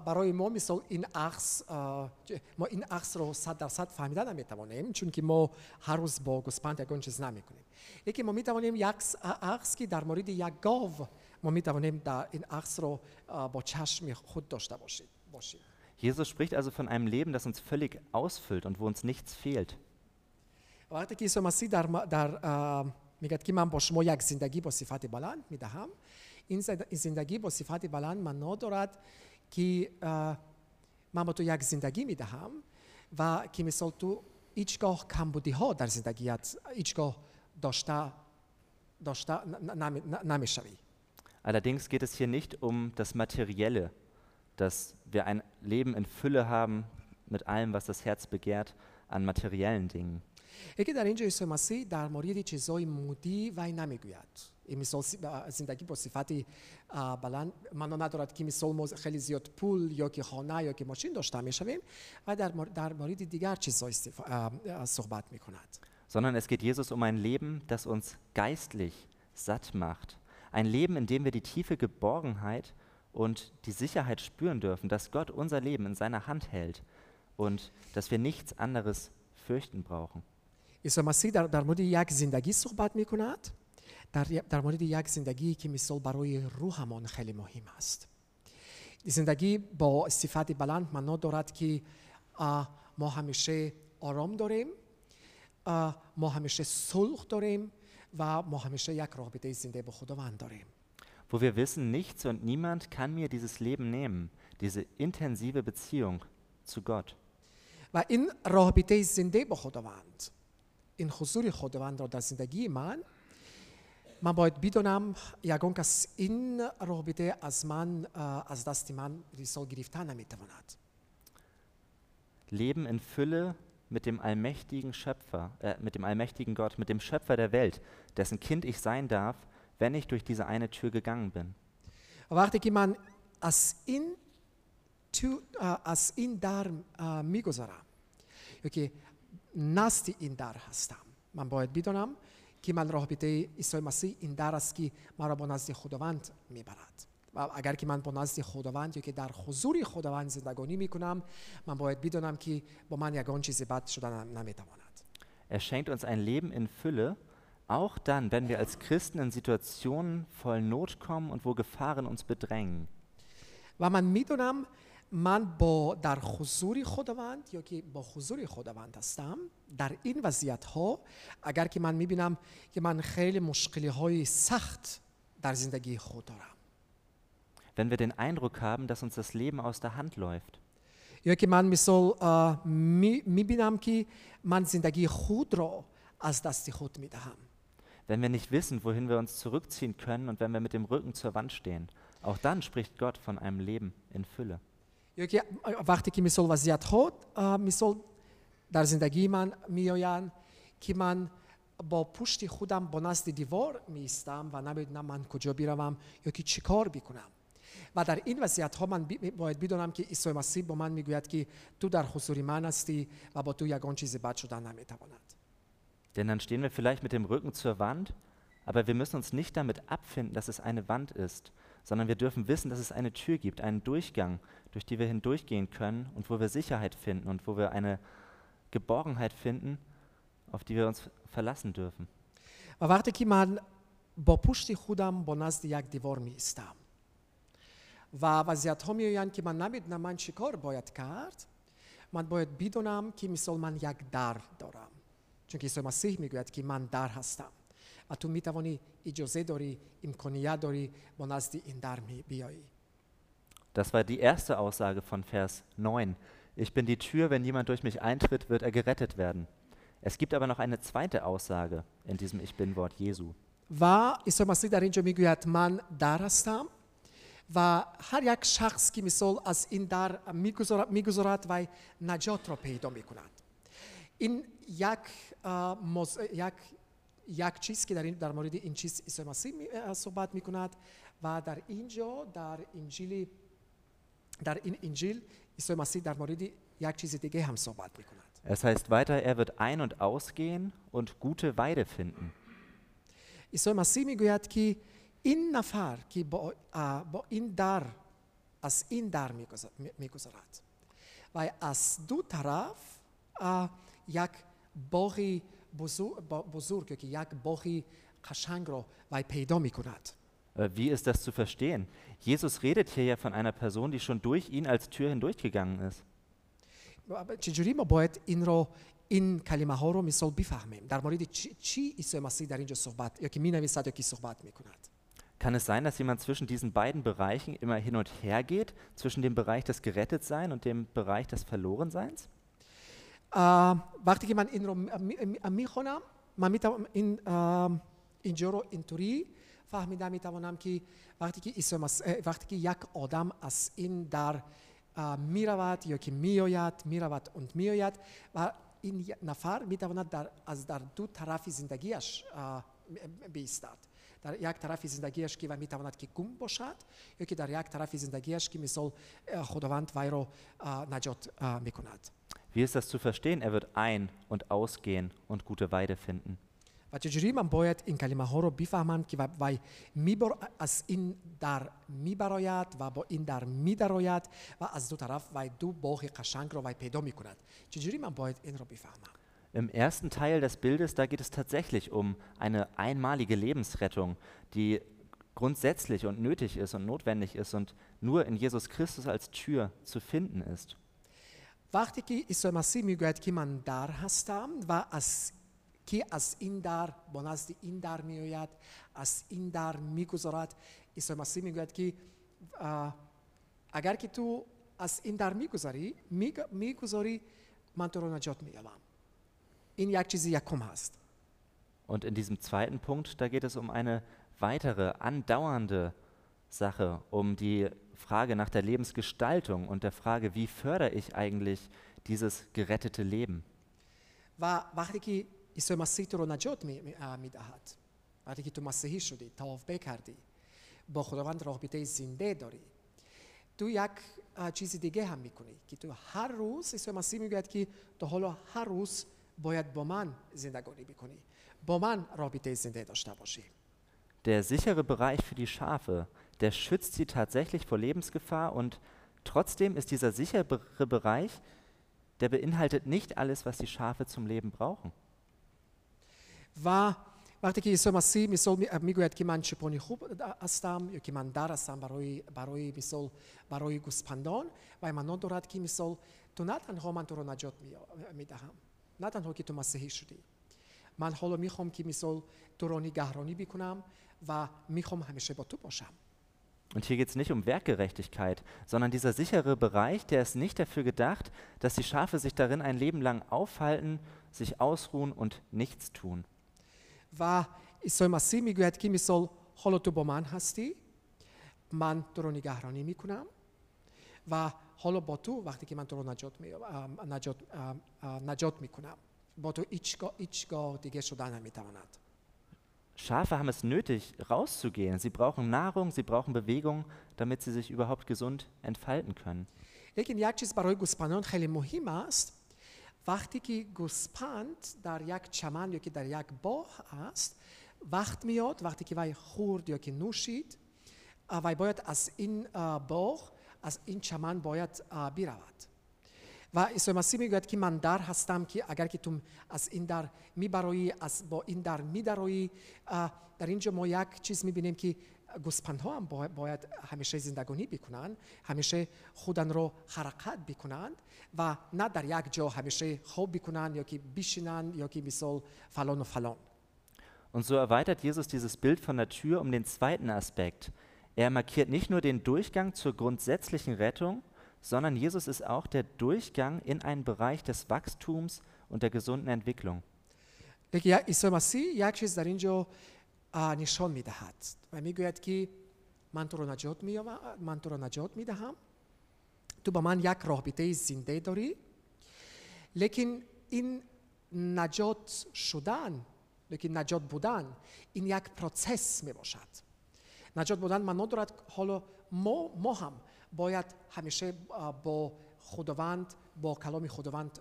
برای ما مثل این عکس اه، ج- ما این عکس رو صد درصد فهمیده نمیتوانیم چون که ما هر روز با گوسپند یکون چیز نمی کنیم یکی ما میتوانیم یک عکس- عکس که در مورد یک گاو ما میتوانیم در این عکس رو اه، با چشم خود داشته باشید باشیم Jesus spricht also von einem Leben, das uns völlig ausfüllt und wo uns nichts fehlt. وقتی که عیسی مسیح در, ما- در اه، میگه که من با شما یک زندگی با صفت بلند میدهم این زد- این زندگی با صفت بلند معنا دارد که اه، من با تو یک زندگی میدهم و که مثال تو هیچگاه کمبودی ها در زندگیت هیچگاه داشته داشته نمیشوی Allerdings geht es hier nicht um das Materielle, dass wir ein Leben in Fülle haben mit allem, was das Herz begehrt, an materiellen Dingen. یکی در اینجا عیسی مسیح در مورد چیزهای مودی وی نمیگوید این مثال سی- اه، زندگی با صفت اه، بلند معنا ندارد که مثال ما خیلی زیاد پول یا که خانه یا که ماشین داشته میشویم و در, مور- در مورد دیگر چیزهای استف- اه، اه، صحبت میکند Sondern es geht Jesus um ein Leben, das uns geistlich satt macht. Ein Leben, in dem wir die tiefe Geborgenheit und die Sicherheit spüren dürfen, dass Gott unser Leben in seiner Hand hält und dass wir nichts anderes fürchten brauchen. عیسی مسیح در, در مورد یک زندگی صحبت می کند در, در مورد یک زندگی که مثال برای روحمان خیلی مهم است. زندگی با صفت بلند معنا دارد که ما همیشه آرام داریم ما همیشه صلح داریم و ما همیشه یک رابطه زنده با خداوند داریم. Wo wir wissen, nichts und niemand kann mir dieses Leben nehmen, diese intensive Beziehung zu Gott. و این رابطه زنده با خداوند. این حضور خداوند را در زندگی من من باید بدانم یگان کس این رابطه از من اه، از دست من ریسال گرفتن نمیتواند Leben in Fülle mit dem allmächtigen Schöpfer, äh, mit dem allmächtigen Gott, mit dem Schöpfer der Welt, dessen Kind ich sein darf, wenn ich durch diese eine Tür gegangen bin. وقتی که من از این تو اه، از این در اه، میگذرم یا که نزد این در هستم من باید بدانم که من رابطه عیسی مسیح این در است که مرا با نزد خداوند میبرد و اگر که من با نزد خداوند یا که در حضور خداوند زندگانی میکنم من باید بدانم که با من یگان چیزی بد شدن نمیتواند Er schenkt uns ein Leben in Fülle, auch dann, wenn wir als Christen in Situationen voll Not kommen und wo Gefahren uns bedrängen. و من میدونم من با در حضور خداوند یا که با حضور خداوند هستم در این وضعیت ها اگر که من میبینم که من خیلی مشکلی های سخت در زندگی خود دارم Wenn wir den Eindruck haben, dass uns das Leben aus der Hand läuft. یا که من مثال اه، می- میبینم که من زندگی خود را از دست خود میدهم Wenn wir nicht wissen, wohin wir uns zurückziehen können und wenn wir mit dem Rücken zur Wand stehen. Auch dann spricht Gott von einem Leben in Fülle. eu que, warte que me soll was hat hot, uh, me soll dar zindagi man miyoyan, ki man бо пушти худам бо назди дивор меистам ва намедонам ман куҷо биравам ё ки чӣ кор бикунам ва дар ин вазъиятҳо ман бояд бидонам ки исои масиҳ бо ман мегӯяд ки ту дар ҳузури ман ҳастӣ ва бо ту ягон чизе бад шудан наметавонад Denn dann stehen wir vielleicht mit dem Rücken zur Wand, aber wir müssen uns nicht damit abfinden, dass es eine Wand ist, sondern wir dürfen wissen, dass es eine Tür gibt, einen Durchgang, durch die wir hindurchgehen können und wo wir Sicherheit finden und wo wir eine Geborgenheit finden, auf die wir uns verlassen dürfen. و وقتی که من با پشت خودم با نزد یک دیوار می ایستم و وضعیت ها می آیند که من نمیدونم من چی کار باید کرد من باید بدونم که مثال من یک در دارم چون که عیسی مسیح میگوید که من در هستم و تو می توانی اجازه داری امکانیت داری با نزد این در می بیایی Das war die erste Aussage von Vers 9. Ich bin die Tür, wenn jemand durch mich eintritt, wird er gerettet werden. Es gibt aber noch eine zweite Aussage in diesem Ich bin-Wort Jesu. و عیسی مسیح در اینجا میگوید من در هستم و هر یک شخص که مثال از این در میگذارد میگذارد و نجات را پیدا میکند این یک اه، موز- یک یک چیز که در این در مورد این چیز عیسی مسیح می- اه، صحبت میکند و در اینجا در انجیل در این انجیل عیسی مسیح در مورد یک چیز دیگه هم صحبت میکند Es heißt weiter, er wird ein- und ausgehen und gute Weide finden. عیسی مسیح میگوید که این نفر که با, اه، با این در از این در میگذ- می- میگذرد و از دو طرف اه، یک باغی بزرگ, بزرگ که یک باغی قشنگ را و پیدا میکند Äh, Wie ist das zu verstehen? Jesus redet hier ja von einer Person, die schon durch ihn als Tür hindurchgegangen ist. و چجوری ما باید این رو این کلمه ها رو مثال بفهمیم در مورد چی, چی عیسی مسیح در اینجا صحبت یا که می نویسد یا که صحبت میکند Kann es sein, dass jemand zwischen diesen beiden Bereichen immer hin und her geht, zwischen dem Bereich des Gerettetseins und dem Bereich des Verlorenseins? آه، وقتی که من این رو میخونم من میتوانم این آه، اینجا رو اینطوری فهمیدم میتوانم که وقتی که عیسی مسیح- اه، وقتی که یک آدم از این در میرود یا که میآید میرود و میآید و این ی- نفر میتواند در از در دو طرف زندگیش آه، بیستد در یک طرف زندگیش که و میتواند که گم باشد یا که در یک طرف زندگیش که مثال اه، خداوند وی را آه، نجات آه، میکند Wie ist das zu verstehen? Er wird ein- und ausgehen und gute Weide finden. و چجوری من باید این کلمه ها رو بفهمم که و- وی میبر از این در میبراید و با این در میدراید و از دو طرف وی دو باغ قشنگ رو وی پیدا میکند چجوری من باید این رو بفهمم Im ersten Teil des Bildes, da geht es tatsächlich um eine einmalige Lebensrettung, die grundsätzlich und nötig ist und notwendig ist und nur in Jesus Christus als Tür zu finden ist. وقتی که عیسی مسیح میگوید که من در هستم و از כי אז אינדר, בונזתי אינדר מיועד, אז אינדר מיקוזורת, איסומסי מיועד, כי אגר כי תו אז אינדר מיקוזרי, מיקוזורי מנטורו נג'ות מיעלם. אין יק צ'יזי יקום hast. Und in diesem zweiten Punkt, da geht es um eine weitere andauernde Sache, um die Frage nach der Lebensgestaltung und der Frage, wie fördere ich eigentlich dieses gerettete Leben? War, war die عیسی مسیح تو رو نجات می- می- آه، میدهد وقتی که تو مسیحی شدی توبه کردی با خداوند رابطه زنده داری تو یک آه، چیز دیگه هم میکنی که تو هر روز عیسی مسیح میگوید که تو حالا هر روز باید با من زندگانی بکنی با من رابطه زنده داشته باشی Der sichere Bereich für die Schafe, der schützt sie tatsächlich vor Lebensgefahr und trotzdem ist dieser sichere Bereich, der beinhaltet nicht alles, was die Schafe zum Leben brauchen. و وقتی که عیسی مسیح مثال می- میگوید که من چپانی خوب هستم یا که من در هستم برای برای مثال برای گوسپندان و من دارد که مثال تو نه تنها من تو رو نجات می- میدهم نه تنها که تو مسیحی شدی من حالا میخوام که مثال تو رو نگهرانی بکنم و میخوام همیشه با تو باشم Und hier geht es nicht um Werkgerechtigkeit, sondern dieser sichere Bereich, der ist nicht dafür gedacht, dass die Schafe sich darin ein Leben lang aufhalten, sich ausruhen und nichts tun. و عیسی مسیح میگوید که مثال حالا تو با من هستی من تو رو نگهرانی میکنم و حالا با تو وقتی که من تو رو نجات, می... ام، نجات, ام، ام، نجات میکنم با تو هیچگاه هیچگاه دیگه شدن نمیتواند Schafe haben es nötig, rauszugehen. Sie brauchen Nahrung, sie brauchen Bewegung, damit sie sich überhaupt gesund entfalten können. لیکن یک چیز برای گوسپندان خیلی مهم است وقتی که گوسپند در یک چمن یا که در یک باغ است وقت میاد وقتی که وی خورد یا که نوشید وی باید از این باغ از این چمن باید برود و عیسی مسیح می‌گوید که من در هستم که اگر که تو از این در میبرایی از با این در میدرایی در اینجا ما یک چیز می‌بینیم که گوسپندها هم باید, باید همیشه زندگانی بکنن همیشه خودن رو حرکت بکنند و نه در یک جا همیشه خواب بکنن یا که بشینن یا که مثال فلان و فلان Und so erweitert Jesus dieses Bild von der Tür um den zweiten Aspekt. Er markiert nicht nur den Durchgang zur grundsätzlichen Rettung, sondern Jesus ist auch der Durchgang in einen Bereich des Wachstums und der gesunden Entwicklung. لیکن یک- عیسی مسیح یک چیز در اینجا اه، نشان میدهد می‌گوید که من تو رو نجات می من تو رو نجات می‌دهم تو با من یک رابطه زنده داری. لیکن این نجات شدن لیکن نجات بودن این یک پروسس می باشد. نجات بودن معنا دارد حالا ما, ما هم باید همیشه با خداوند با کلام خداوند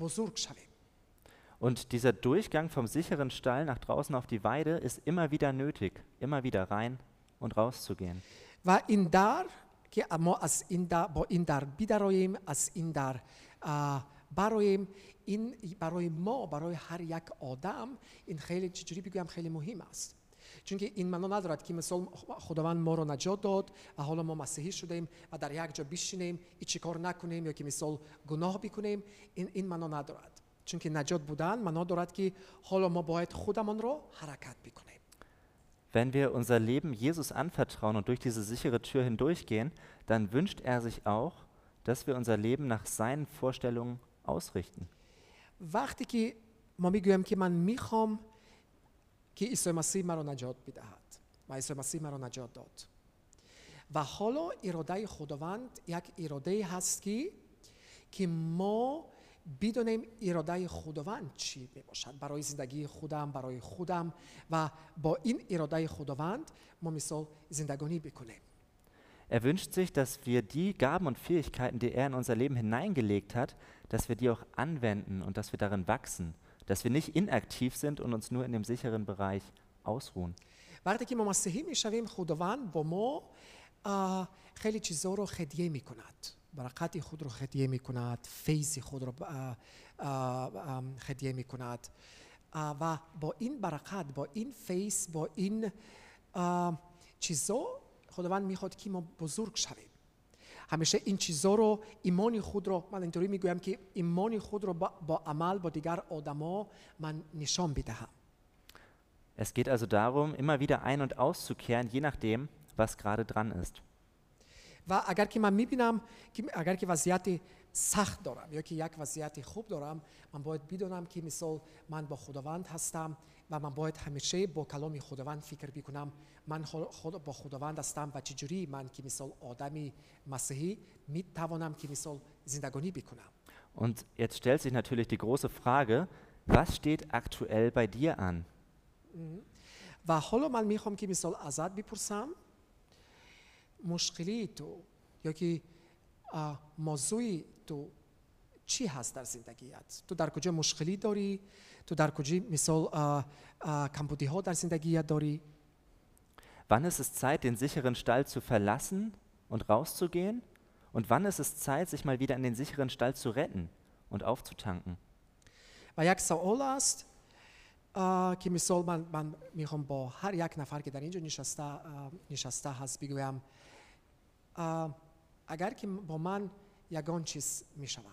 بزرگ شویم. Und dieser Durchgang vom sicheren Stall nach draußen auf die Weide ist immer wieder nötig, immer wieder rein und rauszugehen. و این در که ما از این در با این در بیداریم از این در آه، برایم این برای ما برای هر یک آدم این خیلی چجوری بگویم خیلی مهم است چون که این معنا ندارد که مثال خداوند ما رو نجات داد و حالا ما مسیحی شدیم و در یک جا بشینیم هیچ کار نکنیم یا که مثال گناه بکنیم این این معنا ندارد چون که نجات بودن معنا دارد که حالا ما باید خودمان رو حرکت بکنیم Wenn wir unser Leben Jesus anvertrauen und durch diese sichere Tür hindurchgehen, dann wünscht er sich auch, dass wir unser Leben nach seinen Vorstellungen ausrichten. وقتی که ما میگویم که من میخوام که عیسی مسیح مرا نجات بدهد و عیسی مسیح مرا نجات داد و حالا اراده خداوند یک اراده هست که که ما بدونیم اراده خداوند چی می باشد برای زندگی خودم برای خودم و با این اراده خداوند ما مثال زندگانی بکنیم Er wünscht sich, dass wir die Gaben und Fähigkeiten, die er in unser Leben hineingelegt hat, dass wir die auch anwenden und dass wir darin wachsen, dass wir nicht inaktiv sind und uns nur in dem sicheren Bereich ausruhen. وقتی که ما مسیحی میشویم خداوند با ما آه، خیلی چیزا رو هدیه میکند برکت خود رو هدیه می کند فیض خود رو اه، اه، ام، هدیه می کند اه، و با این برکت با این فیض با این اه، چیزا خداوند میخواد که ما بزرگ شویم همیشه این چیزا رو ایمان خود رو من اینطوری میگویم که ایمان خود رو با, با عمل با دیگر آدما من نشان بدهم Es geht also darum, immer wieder ein- und auszukehren, je nachdem, was gerade dran ist. و اگر که من می‌بینم که اگر که وضعیت سخت دارم یا که یک وضعیت خوب دارم من باید بدونم که مثال من با خداوند هستم و من باید همیشه با کلام خداوند فکر بکنم. من خود با خداوند هستم و چجوری من که مثال آدمی مسیحی می‌توانم که مثال زندگانی بکنم؟ Und jetzt stellt sich natürlich die große Frage, was steht aktuell bei dir an? و حالا من می‌خوام که مثال ازت بپرسم. مشکلی تو یا که اه، موضوعی تو چی هست در زندگیت تو در کجا مشکلی داری تو در کجا مثال اه، اه، کمبودی ها در زندگیت داری Wann ist es Zeit, den sicheren Stall zu verlassen und rauszugehen? Und wann ist es Zeit, sich mal wieder in den sicheren Stall zu retten und aufzutanken? و یک سوال است اه، که مثال من, من میخوام با هر یک نفر که در اینجا نشسته, اه، نشسته هست بگویم اه، اگر که با من یگان چیز می شود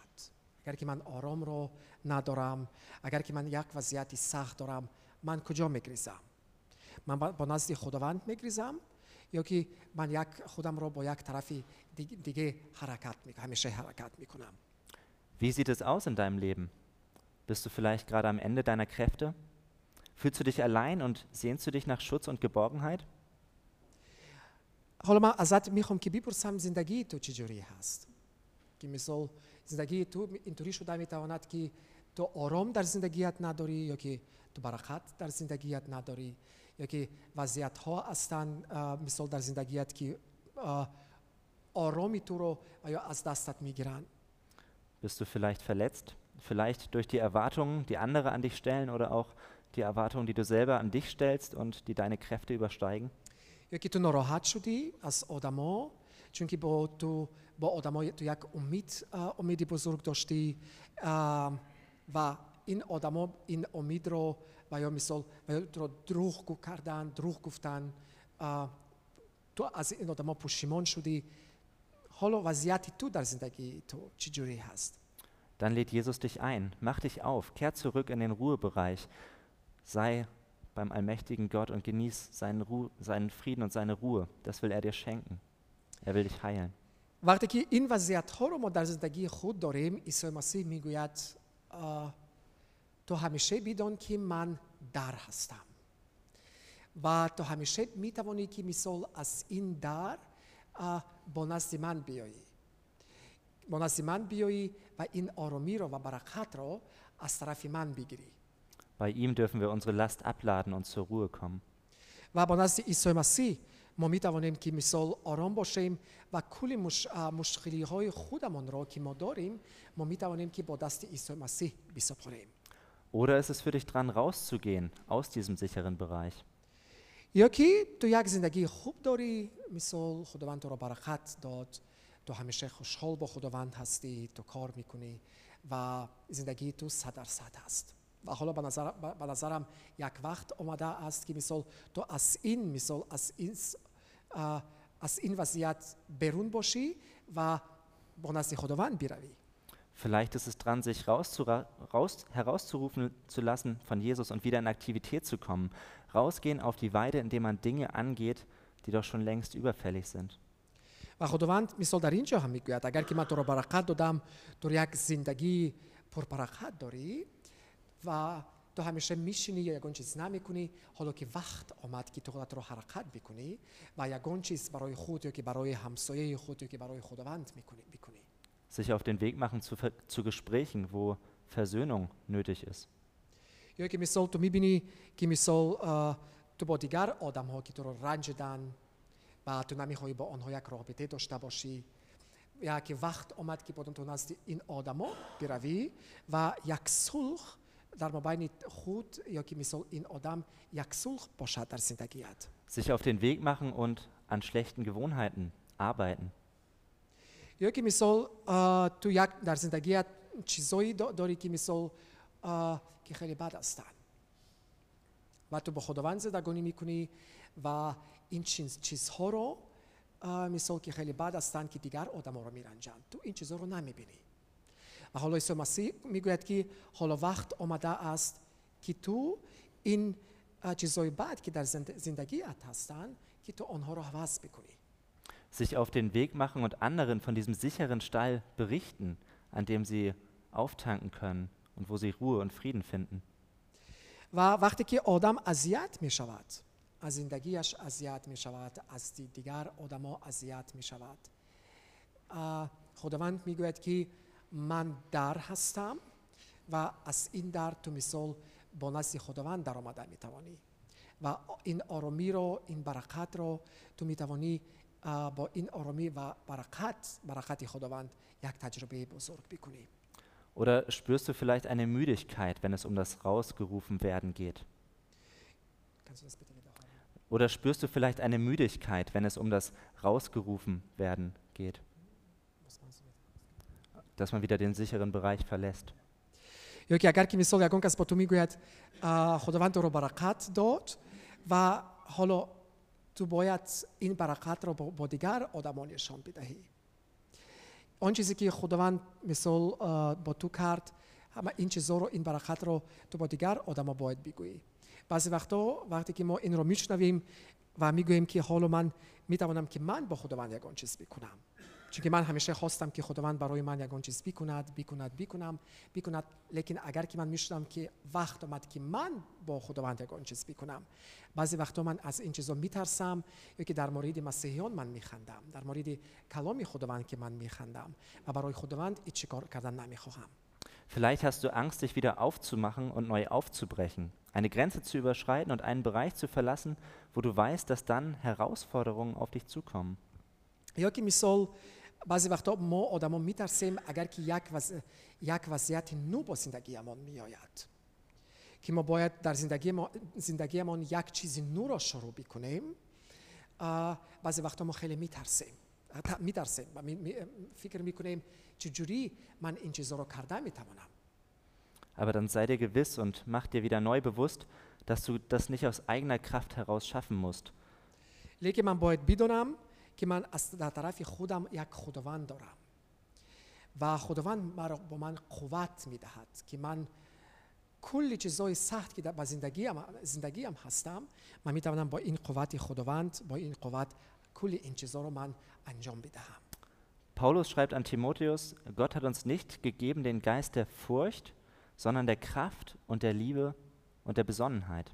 اگر که من آرام رو ندارم اگر که من یک وضعیت سخت دارم من کجا میگریزم من با با نزد خداوند میگریزم یا که من یک خودم رو با یک طرف دیگه, دیگه حرکت میکنم همیشه حرکت میکنم Wie sieht es aus in deinem Leben? Bist du vielleicht gerade am Ende deiner Kräfte? Fühlst du dich allein und sehnst du dich nach Schutz und Geborgenheit? حالا من ازت میخوام که بپرسم زندگی تو چجوری هست که مثال زندگی تو اینطوری شده میتواند که تو آرام در زندگیت نداری یا که تو برکت در زندگیت نداری یا که وضعیت ها هستند اه، مثال در زندگیت که اه، آرامی تو رو یا از دستت میگیرن Bist du vielleicht verletzt? Vielleicht durch die Erwartungen, die andere an dich stellen oder auch die Erwartungen, die du selber an dich stellst und die deine Kräfte übersteigen? Jakie tu norohat shudi as odamo, çünkü bo tu bo odamo tu jak umit uh, eh, umidi bozurg doshti uh, eh, va in odamo in omidro va yo misol va yo tro druh kardan druh guftan uh, eh, tu az in odamo pushimon shudi holo vaziati tu dar zindagi tu chijuri hast. Dann lädt Jesus dich ein, mach dich auf, kehr zurück in den Ruhebereich, sei beim allmächtigen Gott und genieß seinen, Ru seinen Frieden und seine Ruhe. Das will er dir schenken. Er will dich heilen. وقتی که این وضعیت ها رو ما در زندگی خود داریم عیسی مسیح میگوید اه، تو همیشه بدان که من در هستم و تو همیشه میتوانی که مثال از این در اه، با نزد من بیایی با نزد من بیایی و این آرامی رو و برکت رو از طرف من بگیری Bei ihm dürfen wir unsere Last abladen und zur Ruhe kommen. و با نزد عیسی مسیح ما می توانیم که مثال آرام باشیم و کل مش... اه، مشکلی های خودمان را که ما داریم ما می توانیم که با دست عیسی مسیح بسپاریم Oder ist es für dich dran, rauszugehen aus diesem sicheren Bereich? یا که تو یک زندگی خوب داری مثال خداوند تو را برکت داد تو همیشه خوشحال با خداوند هستی تو کار میکنی و زندگی تو صد درصد هست و حالا به, نظر، به به نظرم یک وقت آمده است که مثال تو از این مثال از این س- اه، از این وضعیت بیرون باشی و با نزد خداوند بروی Vielleicht ist es dran, sich rauszura- raus, herauszurufen zu lassen von Jesus und wieder in Aktivität zu kommen. Rausgehen auf die Weide, indem man Dinge angeht, die doch schon längst überfällig sind. و خداوند مثال در اینجا هم میگوید اگر که من تو را برکت دادم تو یک زندگی پربرکت داری و تو همیشه میشینی یا یگان چیز نمی‌کنی حالا که وقت آمد که تو خودت رو حرکت بکنی و یگان چیز برای خود یا که برای همسایه خود یا که برای خداوند می‌کنی بکنی Sich auf den Weg machen zu, zu Gesprächen, wo Versöhnung nötig ist. یا که مثال تو می‌بینی که مثال تو با دیگر آدم ها که تو رو رنجیدن و تو نمی‌خوای با آنها یک رابطه داشته باشی یا که وقت آمد که بودن تو نزد این آدما بروی و یک صلح در مابین خود یا که مثال این آدم یک صلح باشد در زندگیت Sich auf den Weg machen und an schlechten Gewohnheiten arbeiten. یا که مثال تو یک در زندگیت چیزایی دا- داری که مثال که خیلی بد هستن. و تو با خداوند زندگانی می‌کنی و این چیز چیزها رو مثال که خیلی بد هستن که دیگر آدم رو میرنجند تو این چیزها رو نمی‌بینی. و حالا عیسی مسیح میگوید که حالا وقت آمده است که تو این اه، چیزهای بد که در زند- زندگیت هستن که تو آنها رو عوض بکنی Sich auf den Weg machen und anderen von diesem sicheren Stall berichten, an dem sie auftanken können und wo sie Ruhe und Frieden finden. و وقتی که آدم اذیت می شود از زندگیش اذیت می شود از دی- دیگر آدما اذیت می شود اه، خداوند می گوید که ман дар ҳастам ва аз ин дар ту мисол бо назди худованд даромада метавонӣ ва ин оромиро ин баракатро ту метавонӣ бо ин оромӣ ва баракат баракати худованд як таҷрибаи бузург бикунӣ Oder spürst du vielleicht eine Müdigkeit, wenn es um das rausgerufen werden geht? Kannst du das bitte wiederholen? Oder spürst du vielleicht eine Müdigkeit, wenn es um das rausgerufen werden geht? Dass man wieder den sicheren Bereich verlässt. یا که اگر که مثال یگان کس با تو می‌گوید خداوند تو رو برکت داد و حالا تو باید این برکت رو با- دیگر آدمان نشان بدهی. آن چیزی که خداوند مثال با تو کرد همه این چیزا رو این برکت رو تو با دیگر آدما باید بگویی. بعضی وقتا وقتی که ما این رو میشنویم و می‌گوییم که حالا من می‌توانم که من با خداوند یگان چیز بکنم. چون که من همیشه خواستم که خداوند برای من یگان چیز بکند بکند بکنم بکند لیکن اگر که من میشنم که وقت آمد که من با خداوند یگان چیز بکنم بعضی وقتا من از این چیزا میترسم یا که در مورد مسیحیان من میخندم در مورد کلام خداوند که من میخندم و برای خداوند هیچ کار کردن نمیخواهم Vielleicht hast du Angst, dich wieder aufzumachen und neu aufzubrechen, eine Grenze zu überschreiten und einen Bereich zu verlassen, wo du weißt, dass dann Herausforderungen auf dich zukommen. یا که مثال بعضی وقتا ما آدما میترسیم اگر که یک, وضع، یک وضعیت نو با زندگیمان میآید. که ما باید در زندگی ما زندگیمان یک چیز نو را شروع بکنیم بعضی وقتا ما خیلی میترسیم. میترسیم و می- می- فکر می‌کنیم چجوری من این چیزا رو کرده می‌توانم. Aber dann sei dir gewiss und mach dir wieder neu bewusst, dass du das nicht aus eigener Kraft heraus schaffen musst, لیکن من باید بدونم که من از در طرف خودم یک خداوند دارم و خداوند مرا با من قوت میدهد که من کل چیزهای سخت که در با زندگیم زندگیم هستم من میتوانم با این قوت خداوند با این قوت کل این چیزها رو من انجام بدهم Paulus schreibt an Timotheus, Gott hat uns nicht gegeben den Geist der Furcht, sondern der Kraft und der Liebe und der Besonnenheit.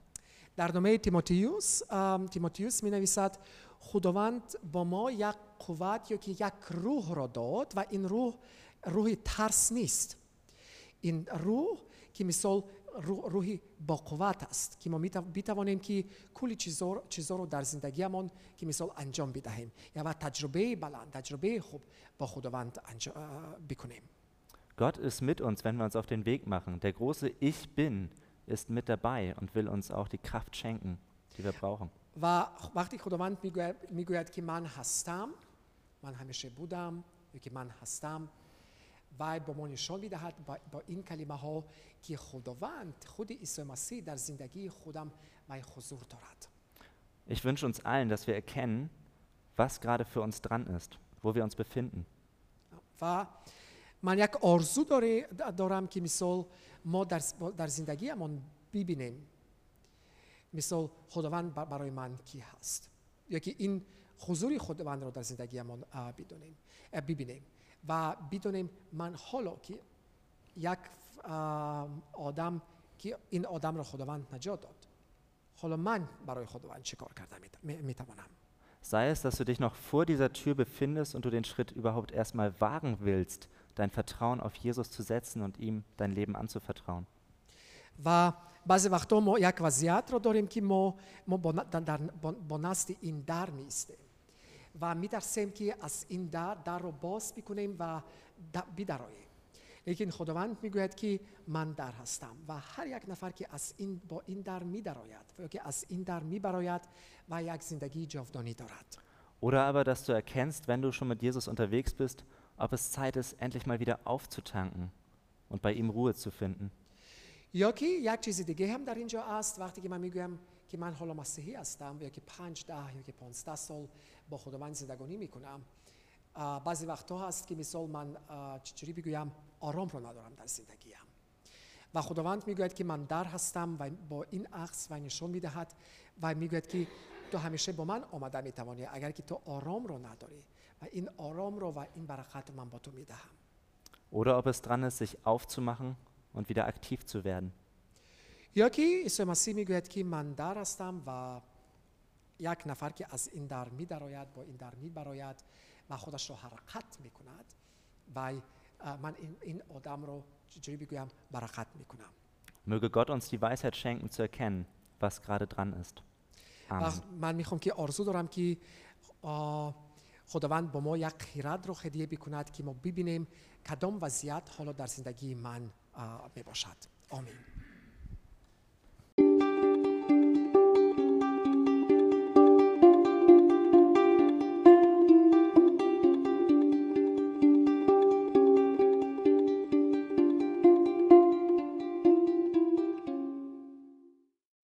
در نامه تیموتیوس ام، تیموتیوس می نویسد خداوند با ما یک قوت یا که یک روح را داد و این روح روح ترس نیست این روح که مثال روح, روحی با قوت است که ما می بتوانیم که کلی چیزا چیزا رو در زندگیمان که مثال انجام بدهیم یا و تجربه بلند تجربه خوب با خداوند انجام اه، بکنیم Gott ist mit uns, wenn wir uns auf den Weg machen. Der große Ich bin ist mit dabei und will uns auch die Kraft schenken, die wir brauchen. و وقتی خداوند میگوید, میگوید که من هستم من همیشه بودم یا که من هستم و با ما نشان میدهد با, با این کلمه ها که خداوند خود عیسی مسیح در زندگی خودم و حضور دارد Ich wünsche uns allen, dass wir erkennen, was gerade für uns dran ist, wo wir uns befinden. و من یک آرزو داره دارم که مثال ما در, در زندگیمان ببینیم مثال خداوند بر- برای من کی هست؟ یا که این حضور خداوند رو در زندگیمان اه، بدونیم ببینیم. و بدونیم من حالا که یک آدم که این آدم را خداوند نجات داد حالا من برای خداوند چه کار کردم؟ می‌توانم. Sei es, dass du dich noch vor dieser Tür befindest und du den Schritt überhaupt erstmal wagen willst, dein Vertrauen auf Jesus zu setzen und ihm dein Leben anzuvertrauen. و بعضی وقتا ما یک وضعیت رو داریم که ما, ما با, ن- در, در- با, با نزد این در میستیم و میترسیم که از این در در رو باز بکنیم و بدراییم لیکن خداوند می‌گوید که من در هستم و هر یک نفر که از این با این در میدراید و که از این در میبراید و یک زندگی جاودانی دارد Oder aber, dass du erkennst, wenn du schon mit Jesus unterwegs bist ob es Zeit ist, endlich mal wieder aufzutanken und bei ihm Ruhe zu finden. یا که یک چیز دیگه هم در اینجا است وقتی که من می‌گویم که من حالا مسیحی هستم یا که پنج ده یا که 15 سال با خداوند زندگانی می‌کنم بعضی وقتها هست که مثال من چجوری بگویم آرام رو ندارم در زندگیم. و خداوند می‌گوید که من در هستم و با این عکس و نشان می‌دهد و می‌گوید که تو همیشه با من آمده می‌توانی اگر که تو آرام رو نداری و این آرام رو و این برکت من با تو می‌دهم. Oder ob es dran ist, sich aufzumachen und wieder aktiv zu werden. یا که عیسی مسیح میگوید که من در هستم و یک نفر که از این در می درآید با این در می براید و خودش رو حرکت میکند و اه، من این, این آدم رو چجوری بگویم برکت میکنم Möge Gott uns die Weisheit schenken zu erkennen, was gerade dran ist. و Amen. من میخوام که آرزو دارم که آه، خداوند با ما یک خیرت رو هدیه بکند که ما ببینیم کدام وضعیت حالا در زندگی من a mi vasát. Amin.